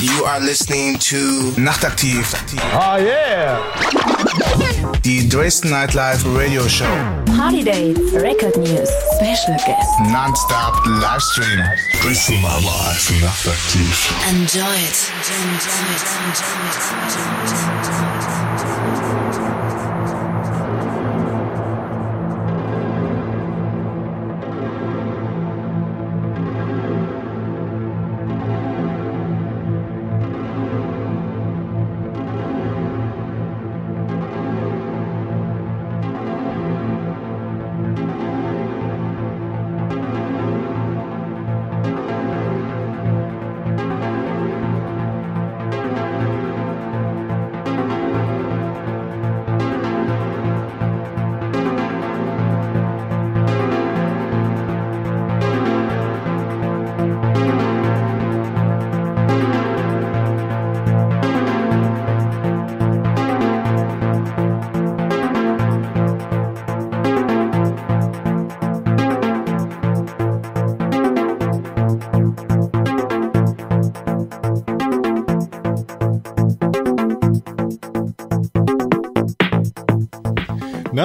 You are listening to Nachtaktiv. Oh yeah! Die Dresden Nightlife Radio Show. Party Dates, Record News, Special Guests. Non-stop Livestream. Dresden Nightlife Nachtaktiv. Enjoy it. Enjoy it. Enjoy it.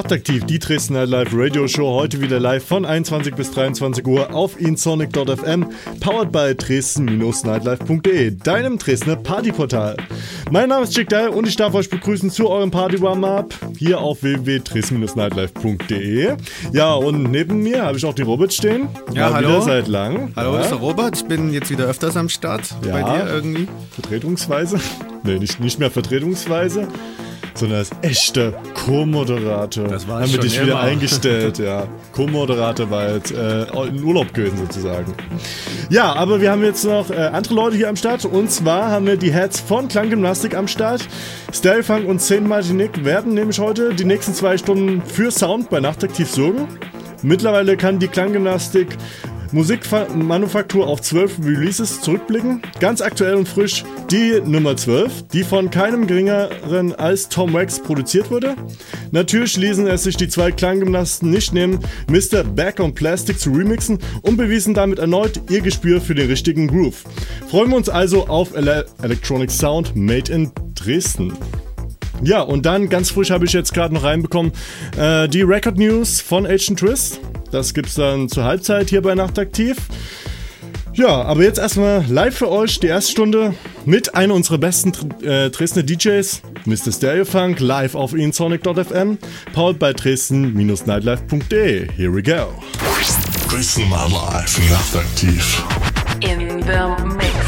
Nachtaktiv, die Dresden Live Radio Show, heute wieder live von 21 bis 23 Uhr auf insonic.fm, powered by dresden-nightlife.de, deinem Dresdner Partyportal. Mein Name ist Chick Dye und ich darf euch begrüßen zu eurem Party Warm-Up hier auf www.dresden-nightlife.de. Ja, und neben mir habe ich auch die Robert stehen. Ja, Mal hallo. Seit lang. Hallo, ja. ist der Robert. Ich bin jetzt wieder öfters am Start. Ja. Bei dir irgendwie. Vertretungsweise. Nee, nicht, nicht mehr vertretungsweise, sondern als echter Co-Moderator. Das war Haben wir dich wieder immer. eingestellt, ja. Co-Moderator war jetzt äh, in Urlaub gewesen sozusagen. Ja, aber wir haben jetzt noch äh, andere Leute hier am Start. Und zwar haben wir die Heads von Klanggymnastik am Start. Sterefunk und Saint Martinique werden nämlich heute die nächsten zwei Stunden für Sound bei Nachtaktiv sorgen. Mittlerweile kann die Klanggymnastik Musikmanufaktur auf 12 Releases zurückblicken. Ganz aktuell und frisch die Nummer 12, die von keinem geringeren als Tom Wax produziert wurde. Natürlich ließen es sich die zwei Klanggymnasten nicht nehmen, Mr. Back on Plastic zu remixen und bewiesen damit erneut ihr Gespür für den richtigen Groove. Freuen wir uns also auf Ele Electronic Sound Made in Dresden. Ja, und dann ganz frisch habe ich jetzt gerade noch reinbekommen äh, die Record News von Agent Twist. Das gibt's dann zur Halbzeit hier bei Nachtaktiv. Ja, aber jetzt erstmal live für euch die erste Stunde mit einer unserer besten äh, Dresdner DJs, Mr. Stereofunk, live auf insonic.fm, powered by dresden-nightlife.de. Here we go. Dresden Nightlife Nachtaktiv. In the mix.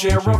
sheriff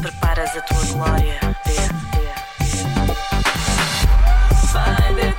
preparas a tua glória. Vê, vê. Find it,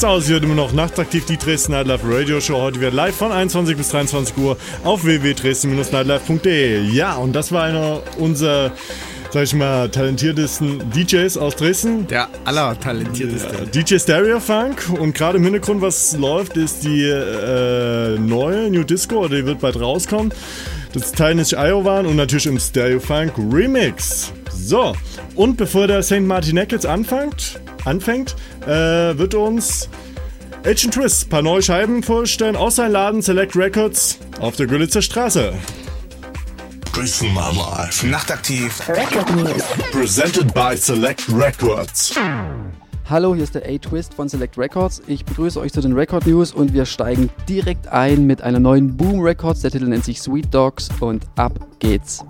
sieht's aus. Hier immer noch nachtaktiv die Dresden Nightlife Radio Show. Heute wieder live von 21 bis 23 Uhr auf www.dresden-nightlife.de. Ja, und das war einer unserer, sag ich mal, talentiertesten DJs aus Dresden. Der allertalentierteste. DJ Stereo Funk und gerade im Hintergrund, was läuft, ist die äh, neue New Disco, oder die wird bald rauskommen. Das Teil ist Iowan und natürlich im Stereo Funk Remix. So, und bevor der St. Martinek jetzt anfängt, anfängt äh, wird uns Agent Twist ein paar neue Scheiben vorstellen aus seinem Laden Select Records auf der Görlitzer Straße. Dresden Nightlife. Nachtaktiv. Record News. Presented by Select Records. Hallo, hier ist der A-Twist von Select Records. Ich begrüße euch zu den Record News und wir steigen direkt ein mit einer neuen Boom Records. Der Titel nennt sich Sweet Dogs und ab geht's.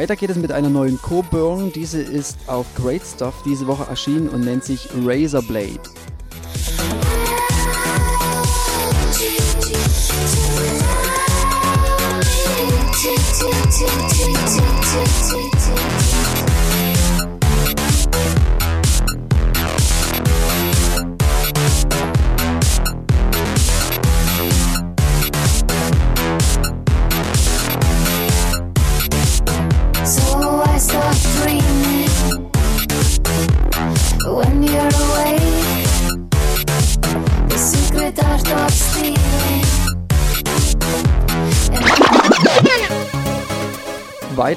Weiter geht es mit einer neuen Coburn. Diese ist auf Great Stuff diese Woche erschienen und nennt sich Razorblade. So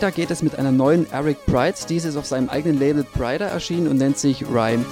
Weiter geht es mit einer neuen Eric Pride. Diese ist auf seinem eigenen Label Prider erschienen und nennt sich Rhymed.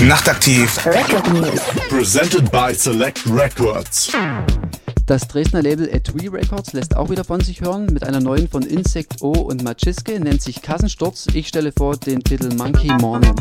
Nachtaktiv. Record News. Presented by Select Records. Das Dresdner Label Etui Records lässt auch wieder von sich hören mit einer neuen von Insect O und Machiske, nennt sich Kassensturz. Ich stelle vor den Titel Monkey Morning.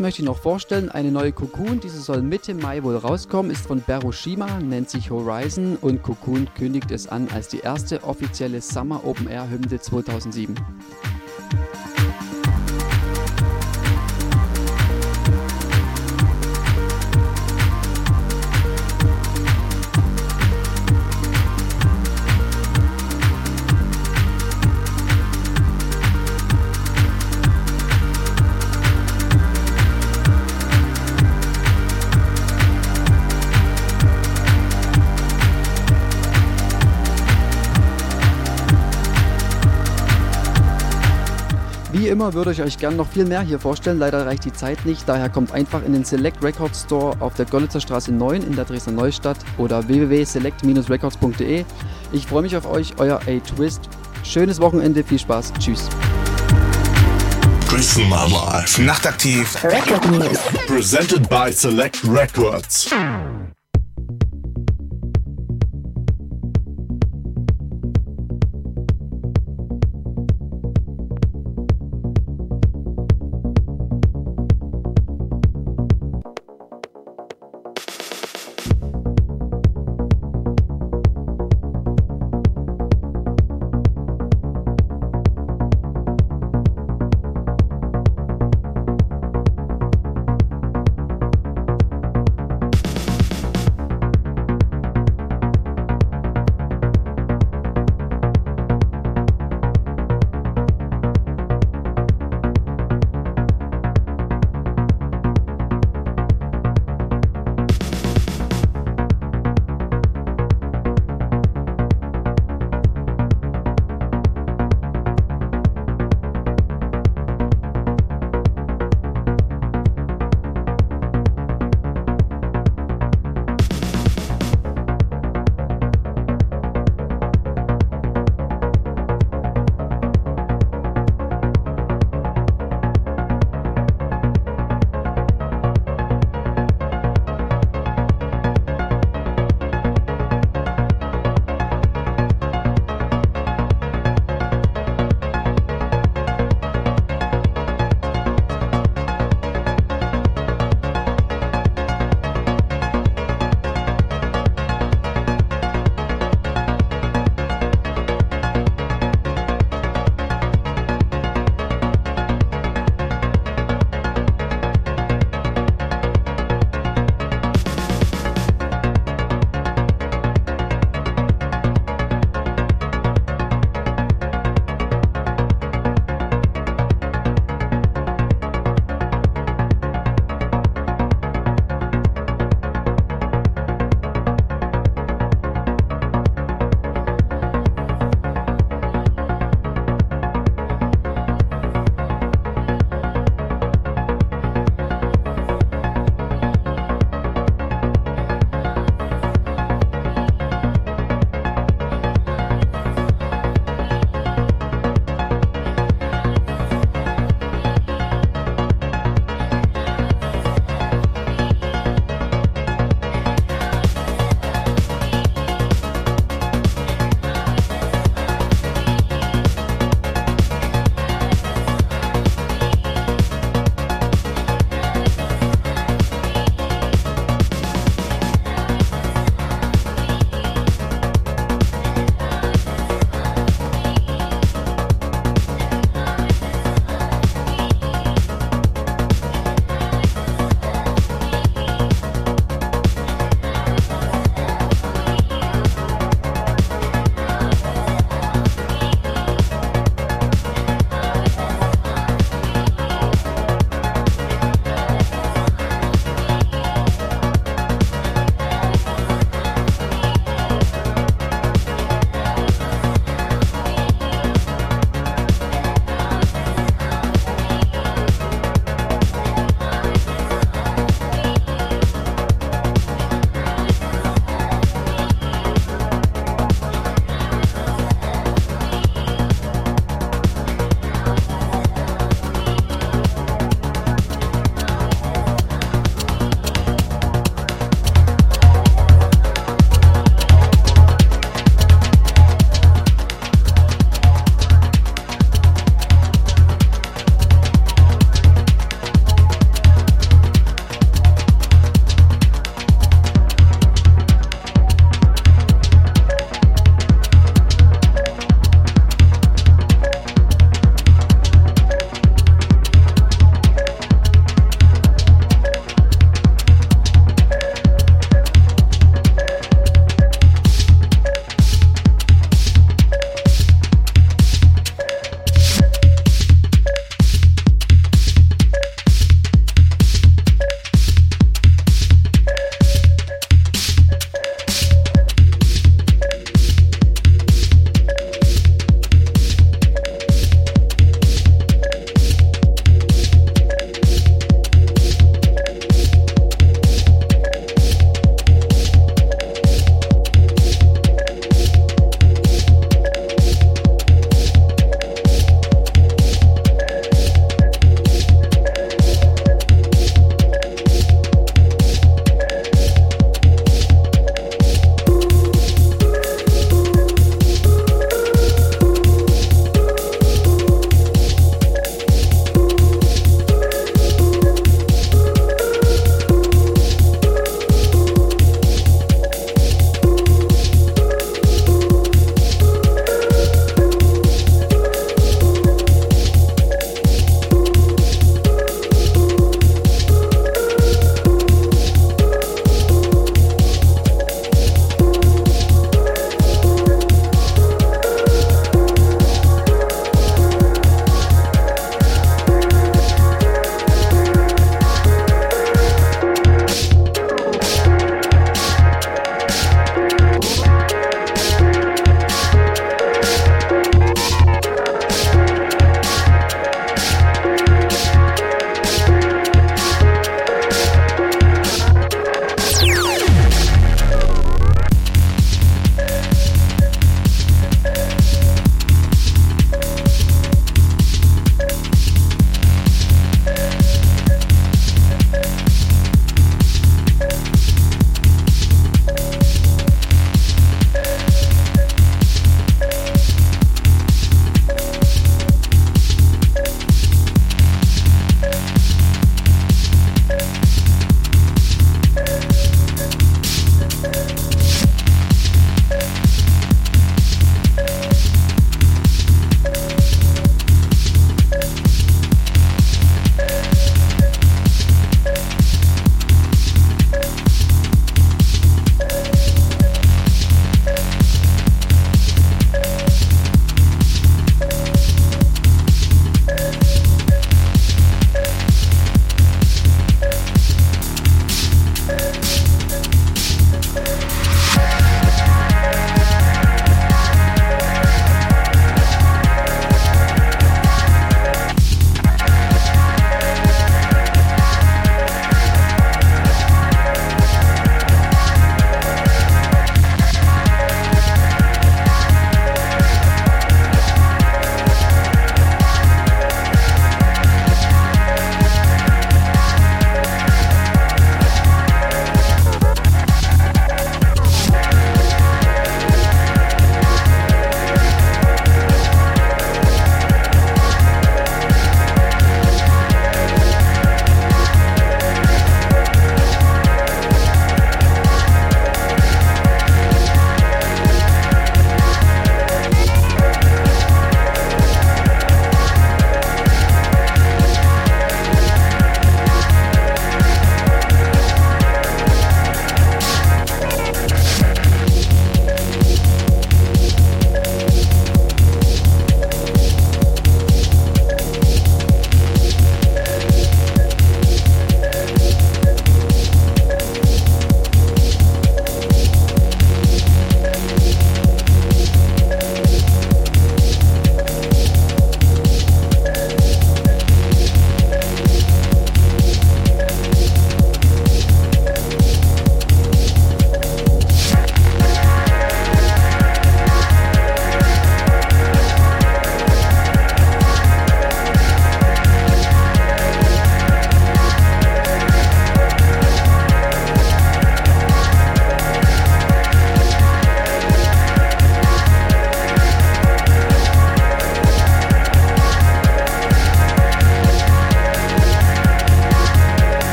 Möchte ich noch vorstellen, eine neue Cocoon, diese soll Mitte Mai wohl rauskommen, ist von Berushima, nennt sich Horizon und Cocoon kündigt es an als die erste offizielle Summer Open Air Hymne 2007. Immer würde ich euch gern noch viel mehr hier vorstellen, leider reicht die Zeit nicht, daher kommt einfach in den Select Records Store auf der Görlitzer Straße 9 in der Dresdner Neustadt oder www.select-records.de. Ich freue mich auf euch, euer A-Twist. Schönes Wochenende, viel Spaß, tschüss. Dresden Nightlife. Nachtaktiv. Record News. Presented by Select Records.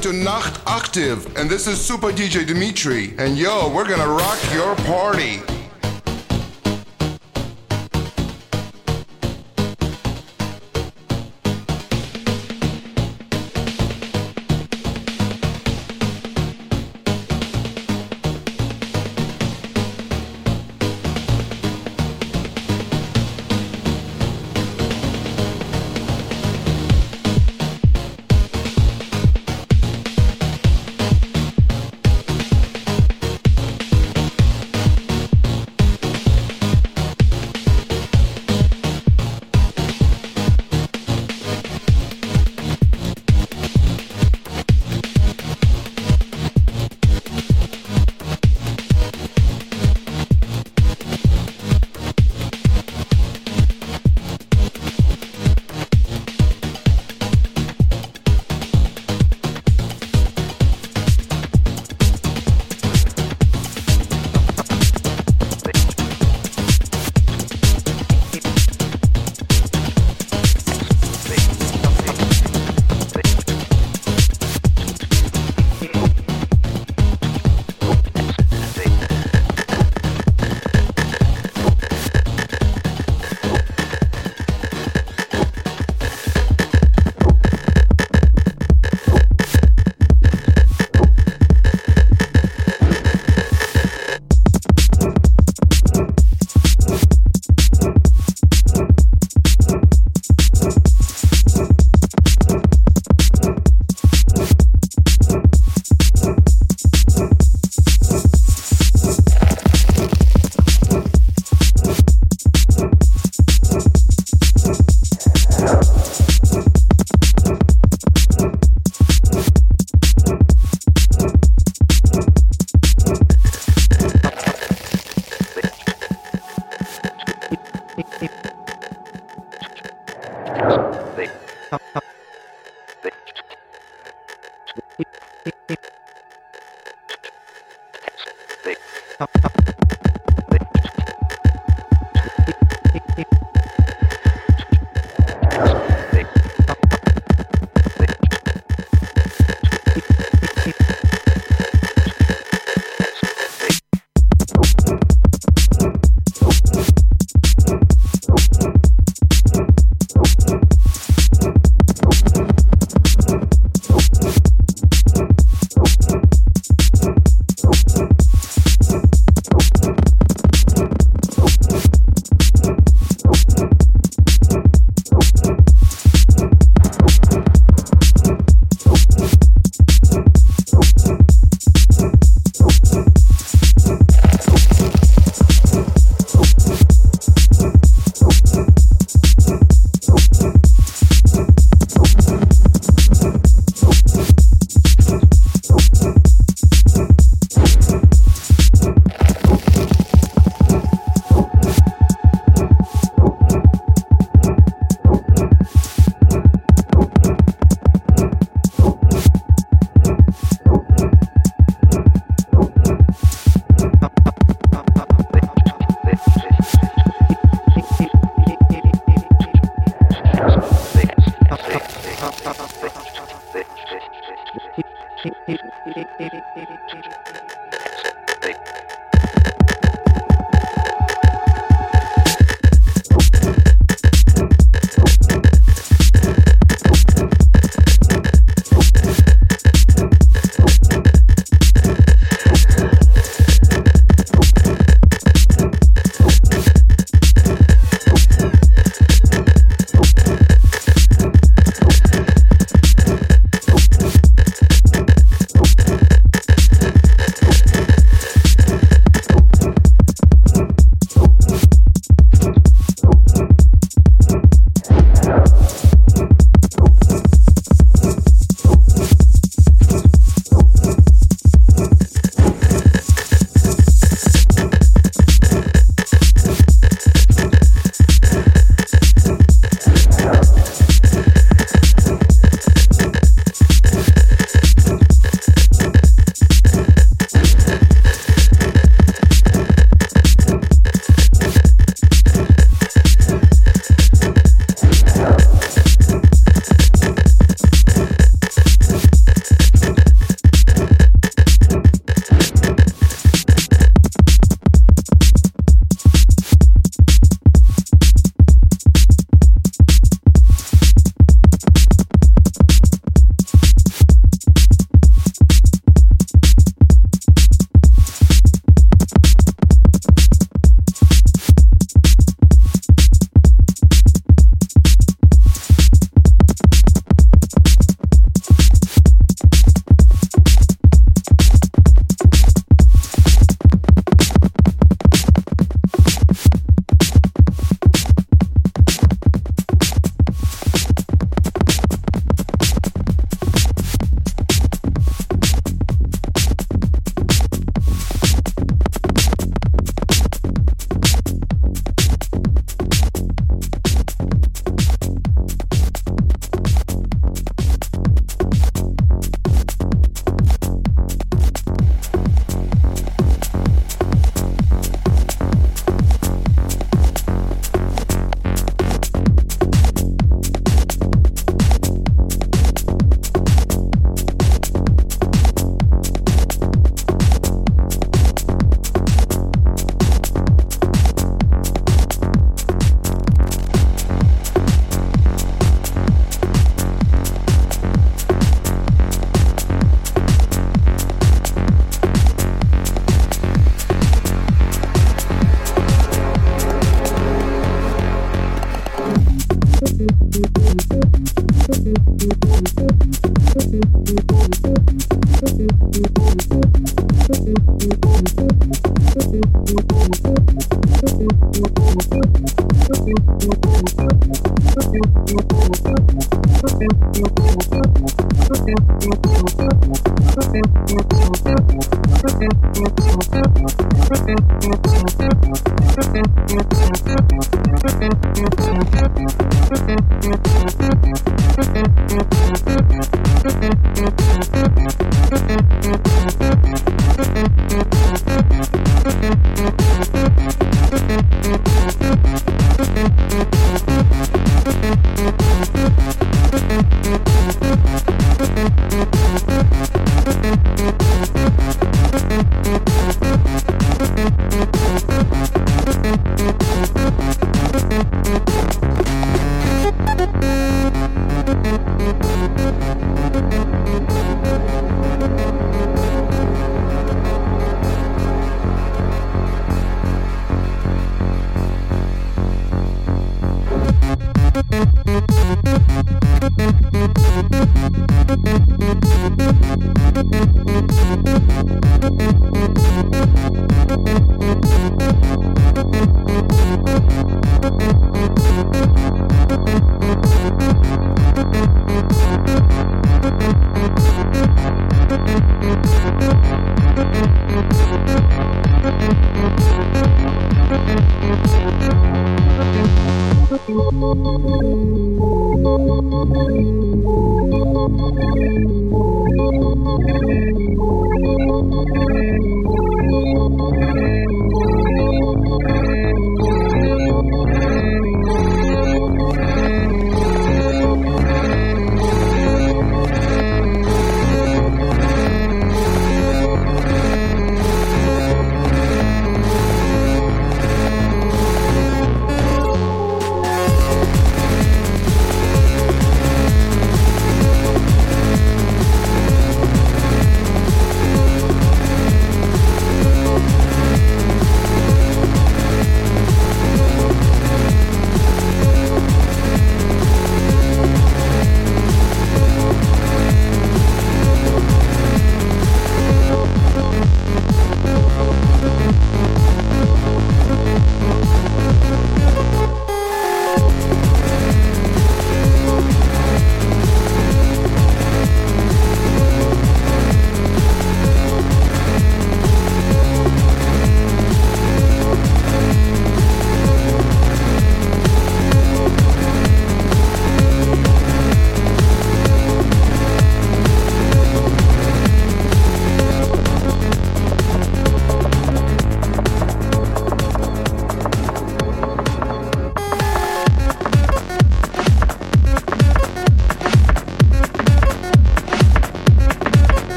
Listening to Nacht Active, and this is Super DJ Dimitri. And yo, we're gonna rock your party.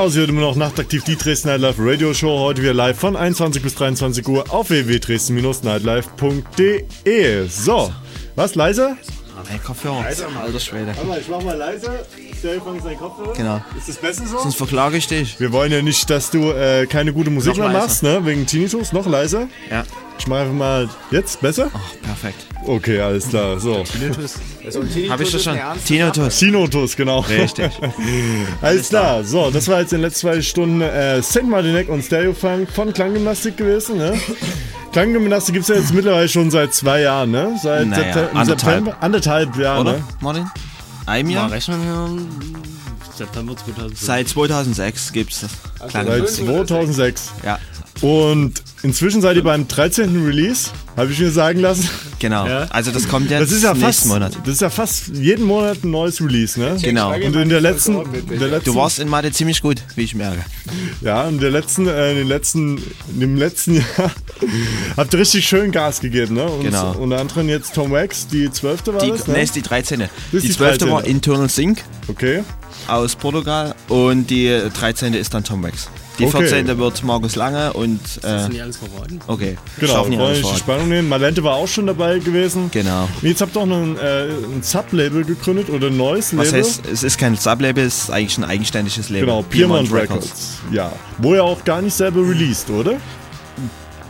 aus, hier immer noch nachtaktiv die Dresden Nightlife Radio Show. Heute wieder live von 21 bis 23 Uhr auf www.dresden-nightlife.de. So, was, leise? Hey, Kopfhörer. Alter Schwede. Warte mal, ich mach mal leise. Stereo ist dein Kopfhörer. Genau. Ist das besser so? Sonst verklage ich dich. Wir wollen ja nicht, dass du äh, keine gute Musik Noch mehr leiser. machst, ne? Wegen Tinnitus. Noch leiser. Ja. Ich mach einfach mal jetzt besser. Ach, perfekt. Okay, alles klar. So. Habe ich das schon? Tinnitus. Tinnitus, genau. Richtig. Alles klar. So, das war jetzt in den letzten zwei Stunden äh, St. Martinek und Stereofunk von Klanggymnastik gewesen, ne? Klanggymnastik gibt es ja jetzt mittlerweile schon seit zwei Jahren, ne? Seit Naja, Septem- im anderthalb. September. Anderthalb Jahre, Oder, ne? Martin? Ein Jahr? Mal rechnen wir. September 2005. Seit 2006 gibt's das. Seit 2006. Ja, Und inzwischen seid ihr beim 13. Release, habe ich mir sagen lassen. Genau. Ja. Also das kommt jetzt Das ist ja nächsten fast, Monat. das ist ja fast jeden Monat ein neues Release, ne? Genau. Und in der letzten, in der letzten Du warst in Mathe ziemlich gut, wie ich merke. Ja, in der letzten, äh, in den letzten, in dem letzten Jahr habt ihr richtig schön Gas gegeben, ne? Und Genau. Unter anderem jetzt Tom Wax, die 12. war Die, das, nee, ne? ist die 13. ist Die 12. war 13.. Internal Sync Okay. aus Portugal und die 13. ist dann Tom Wax. Die Okay. 14. wird Markus Lange und. Äh, Sind die alles verraten? okay, Genau, schaffen die wollen alles nicht die. Spannung nehmen. Malente war auch schon dabei gewesen. Genau. Und Jetzt habt ihr auch noch ein, äh, ein Sublabel gegründet oder ein neues Was Label. heißt, es ist kein Sublabel, es ist eigentlich ein eigenständiges Label. Genau, Piemont Records. Ja. Wo ihr auch gar nicht selber released, oder?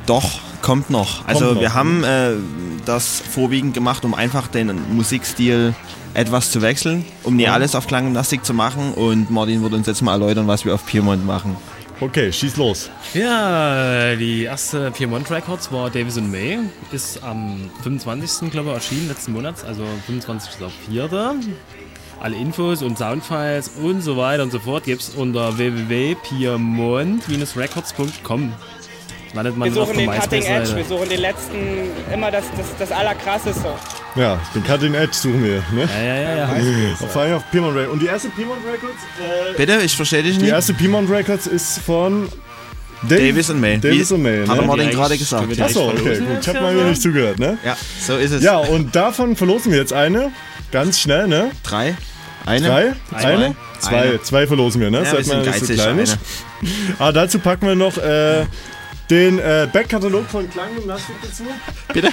Doch, kommt noch. Also noch. wir haben äh, das vorwiegend gemacht, um einfach den Musikstil etwas zu wechseln, um nicht alles auf Klanggymnastik zu machen und Martin wird uns jetzt mal erläutern, was wir auf Piemont machen. Okay, schieß los. Ja, die erste Piemont Records war Davis and May. Ist am 25. glaube ich erschienen, letzten Monat, also 25.04. Alle Infos und Soundfiles und so weiter und so fort gibt es unter www.piemont-records.com. Landet man Wir auf suchen den Cutting Edge, wir suchen den letzten, immer das, das, das Allerkrasseste. Ja, den Cutting Edge suchen wir, ne? Ja, ja, ja, ja. Vor allem auf Piemont Records. Und die erste Piemont Records? Äh, Bitte, ich verstehe dich die nicht. erste Piemont Records ist von Dave- Davis and May. Davis and May, Hat er ne? Die gerade gesagt. Achso, okay, gut. Ich habe ja, mal wieder nicht zugehört, ne? Ja, so ist es. Ja, und davon verlosen wir jetzt eine. Ganz schnell, ne? Drei. Eine. Drei? Eine? Zwei. Eine. Zwei verlosen wir, ne? Ja, mal nicht so kleinisch. Eine. Aber dazu packen wir noch äh, den äh, Backkatalog von Klanggymnastik dazu. Bitte?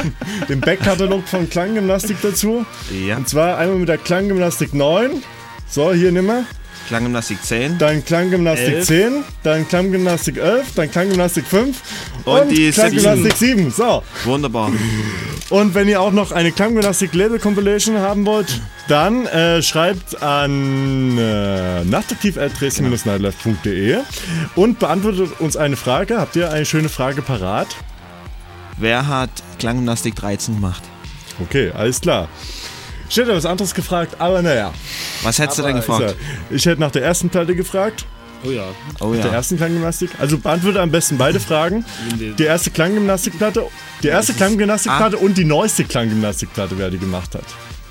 Den Backkatalog von Klanggymnastik dazu. Ja. Und zwar einmal mit der Klanggymnastik 9. So, hier nimm mal. Klanggymnastik 10. Dann Klanggymnastik Elf. 10, dann Klanggymnastik 11, dann Klanggymnastik 5 Und und, die Klanggymnastik 7. So. Wunderbar. Und wenn ihr auch noch eine Klanggymnastik Label Compilation haben wollt, dann äh, schreibt an äh, nachtaktiv.dresden-nightlife.de und beantwortet uns eine Frage. Habt ihr eine schöne Frage parat? Wer hat Klanggymnastik 13 gemacht? Okay, alles klar. Ich hätte was anderes gefragt, aber naja. Was hättest du denn gefragt? Ja- Ich hätte nach der ersten Platte gefragt. Oh ja. Oh Der ja. ersten Klanggymnastik. Also beantworte am besten beide Fragen. Die erste Klanggymnastikplatte, die erste Klanggymnastikplatte und die neueste Klanggymnastikplatte, wer die gemacht hat.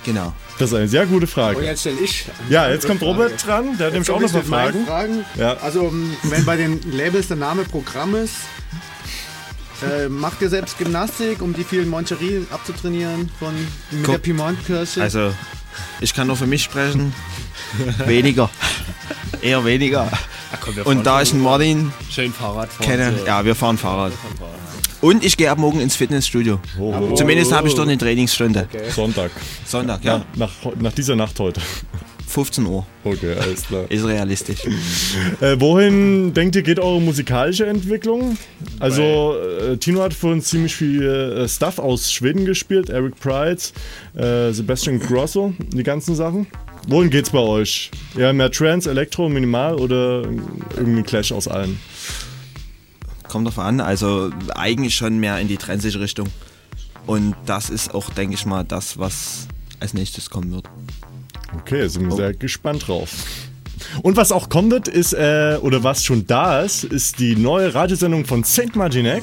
Genau. Das ist eine sehr gute Frage. Und jetzt stelle ich. Ja, jetzt kommt Robert dran, der hat nämlich auch noch mal mit meinen Fragen. Fragen. Ja. Also, wenn bei den Labels der Name Programm ist, äh, macht ihr selbst Gymnastik, um die vielen Moncherien abzutrainieren von mit Guck, der Piemont-Kirche? Also, ich kann nur für mich sprechen. weniger. Eher weniger. komm, wir fahren Und da ich einen Martin Schön Fahrrad fahren. kenne, so. ja, wir fahren Fahrrad. Und ich gehe ab morgen ins Fitnessstudio. Zumindest habe ich dort eine Trainingsstunde. Sonntag. Sonntag, ja. Nach, nach dieser Nacht heute. 15 Uhr. Okay, alles klar. Ist realistisch. Äh, wohin denkt ihr, geht eure musikalische Entwicklung? Also, äh, Tino hat vorhin ziemlich viel äh, Stuff aus Schweden gespielt, Eric Prides, äh, Sebastian Grosso, die ganzen Sachen. Wohin geht's bei euch? Ja, mehr Trance, Elektro, Minimal oder irgendwie Clash aus allen? Kommt drauf an, also eigentlich schon mehr in die trensige Richtung. Und das ist auch, denke ich mal, das, was als nächstes kommen wird. Okay, sind wir sehr gespannt drauf. Und was auch kommen wird, ist, äh, oder was schon da ist, ist die neue Radiosendung von St. Martinek,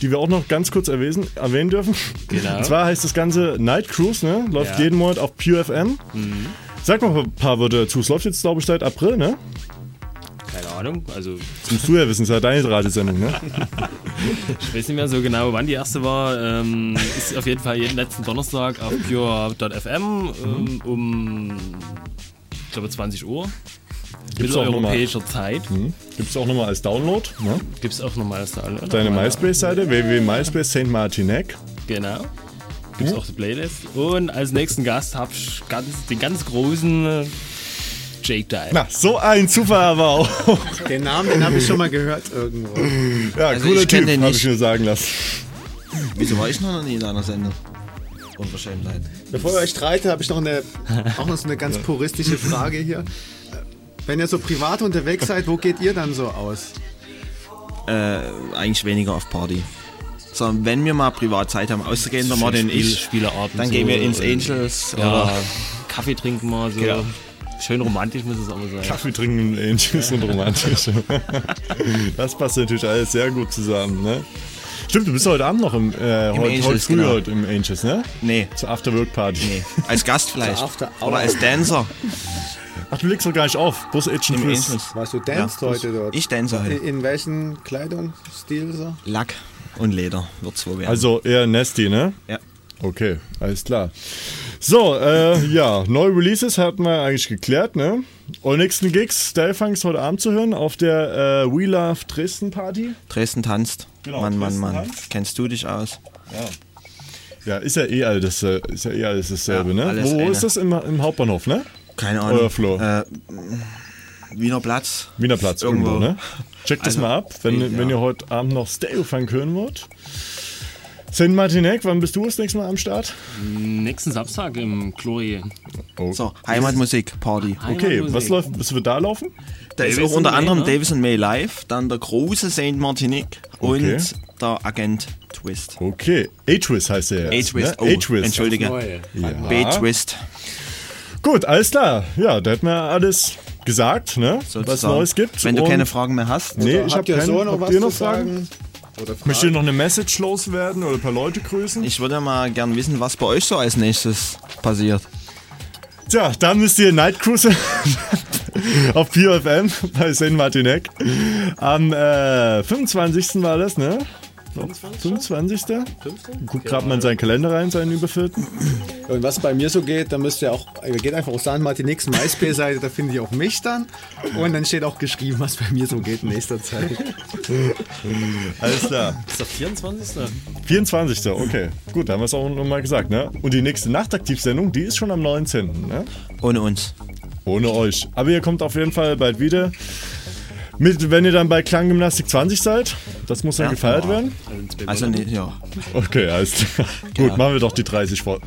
die wir auch noch ganz kurz erwähnen, erwähnen dürfen. Genau. Und zwar heißt das Ganze Night Cruise, ne? Läuft Ja. jeden Monat auf Pure FM. Mhm. Sag mal ein paar Wörter dazu. Es läuft jetzt, glaube ich, seit April, ne? Keine Ahnung, also Das musst du ja wissen, es ist ja deine Radiosendung, ne? ich weiß nicht mehr so genau, wann die erste war. Ähm, ist auf jeden Fall jeden letzten Donnerstag auf pure.fm ähm, um, ich glaube, 20 Uhr. Gibt's auch nochmal- europäischer Zeit. Mhm. Gibt es auch nochmal als Download, ne? Gibt es auch nochmal als Download. Deine MySpace-Seite, www.myspace St. Martinek. Genau. Gibt es auch die Playlist. Und als nächsten Gast habe ich ganz, den ganz großen Jake Dive. Na, so ein Zufall aber auch. Den Namen, den habe ich schon mal gehört irgendwo. Ja, Also cooler Typ, den habe ich mir sagen lassen. Wieso war ich noch nie in einer Sendung? Unverschämtheit. Bevor ihr euch streitet, habe ich noch eine, auch noch so eine ganz puristische Frage hier. Wenn ihr so privat unterwegs seid, wo geht ihr dann so aus? Äh, eigentlich weniger auf Party. Sondern wenn wir mal privat Zeit haben auszugehen, der Martin und ich, Spieleabend. dann so gehen wir ins Angels Ja, oder Kaffee trinken mal so. Ja. Schön romantisch muss es aber sein. Kaffee trinken, Angels und romantisch. Das passt natürlich alles sehr gut zusammen, ne? Stimmt, du bist heute Abend noch im, äh, Im heute, heute Angels, früh genau. heute im Angels, ne? Nee. Zur After-Work-Party. Nee. Als Gast vielleicht. After- Oder als Dancer. Ach, du legst doch gar nicht auf. Bloß Agent Im. Angels. Was du danced Ja, heute dort? Ich dance heute. In, in welchen Kleidungsstil so? Lack und Leder wird's wohl werden. Also eher nasty, ne? Ja. Okay, alles klar. So, äh, ja, neue Releases hatten wir eigentlich geklärt, ne? Und nächsten Gigs, Stylefunks heute Abend zu hören auf der äh, We Love Dresden Party. Dresden tanzt. Genau, Mann, Mann, Dresden Mann. tanzt. Kennst du dich aus? Ja. Ja, ist ja eh alles, äh, ist ja eh alles dasselbe, Ja, ne? Wo, eine. ist das? Im, Im Hauptbahnhof, ne? Keine Ahnung. Euer Flo. Äh, Wiener Platz. Wiener Platz irgendwo, Irgendwo. ne? Checkt das Also, mal ab, wenn, ja. wenn ihr heute Abend noch Stereo-Funk hören wollt. St. Martinek, wann bist du das nächste Mal am Start? Nächsten Samstag im Chloe. Oh. So, Heimatmusik, Party. Okay, Heimatmusik. was läuft, was wird da laufen? Da ist Davis auch unter and May, anderem ne? Davis and May live, dann der große Saint Martinique Okay. und der Agent Twist. Okay, A-Twist heißt er jetzt. A-Twist, ne? oh, A-Twist. entschuldige. Ja. B-Twist. Gut, alles klar. Ja, da hätten wir alles gesagt, ne? was sozusagen. Neues gibt. Wenn du Und- keine Fragen mehr hast. Nee, ich habe keine. so noch Habt was ihr zu noch Fragen? sagen? Oder Möchtet ihr noch eine Message loswerden oder ein paar Leute grüßen? Ich würde mal gern wissen, was bei euch so als nächstes passiert. Tja, da müsst ihr Night Cruise auf PFM bei St. Martinek. Am äh, 25. war das, ne? 25. Guckt gerade mal in seinen Kalender rein, seinen überfüllten. Und was bei mir so geht, da müsst ihr auch, ihr geht einfach auf San Martiniks MySpace-Seite, da findet ihr auch mich dann. Und dann steht auch geschrieben, was bei mir so geht in nächster Zeit. Alles klar. Ist der 24. 24. Okay, gut, da haben wir es auch nochmal gesagt, ne? Und die nächste Nachtaktivsendung, die ist schon am 19. Ne? Ohne uns. Ohne euch. Aber ihr kommt auf jeden Fall bald wieder. Mit, wenn ihr dann bei Klanggymnastik 20 seid, das muss dann Ja. gefeiert werden. Also nee, ja. Okay, alles klar. Gut, machen wir doch die 30 voll.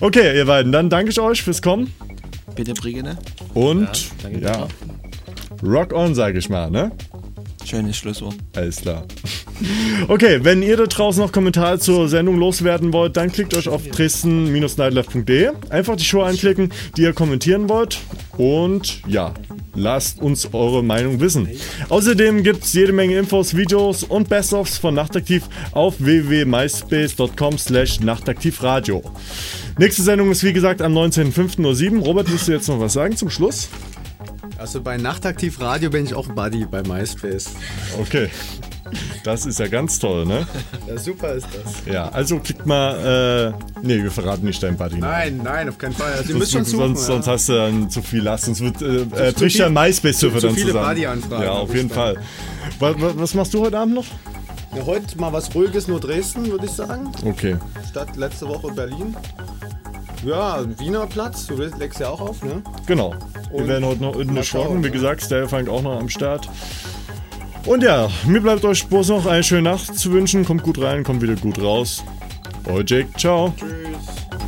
okay, ihr beiden, dann danke ich euch fürs Kommen. Bitte Brigitte. Und danke ja, rock on, sage ich mal, ne? Schönes Schlusswort. Alles klar. Okay, wenn ihr da draußen noch Kommentare zur Sendung loswerden wollt, dann klickt euch auf dresden-nightlife.de. Einfach die Show anklicken, die ihr kommentieren wollt. Und ja, lasst uns eure Meinung wissen. Außerdem gibt es jede Menge Infos, Videos und Best-ofs von Nachtaktiv auf www.myspace.com slash nachtaktivradio. Nächste Sendung ist wie gesagt am 19.05.07 Uhr. Robert, willst du jetzt noch was sagen zum Schluss? Also bei Nachtaktiv Radio bin ich auch Buddy bei MySpace. Okay. Das ist ja ganz toll, ne? Ja, super ist das. Ja, also klickt mal. Äh, nee, wir verraten nicht dein Party. Nein, nein, auf keinen Fall. Also ihr Sonst, müsst schon suchen. sonst, ja. sonst hast du dann zu viel Last, sonst wird, äh, äh, zu der MySpace-Server zu- zu dann viele zusammen. Party-Anfragen Ja, auf jeden dann. Fall. Was, was machst du heute Abend noch? Ja, heute mal was ruhiges, nur Dresden, würde ich sagen. Okay. Statt letzte Woche Berlin. Ja, Wiener Platz, du legst ja auch auf, ne? Genau. Wir Und werden heute noch unten mal schrocken. schauen, Wie gesagt, Style fängt auch noch am Start. Und ja, mir bleibt euch bloß noch eine schöne Nacht zu wünschen. Kommt gut rein, kommt wieder gut raus. Euer Jake, ciao. Tschüss.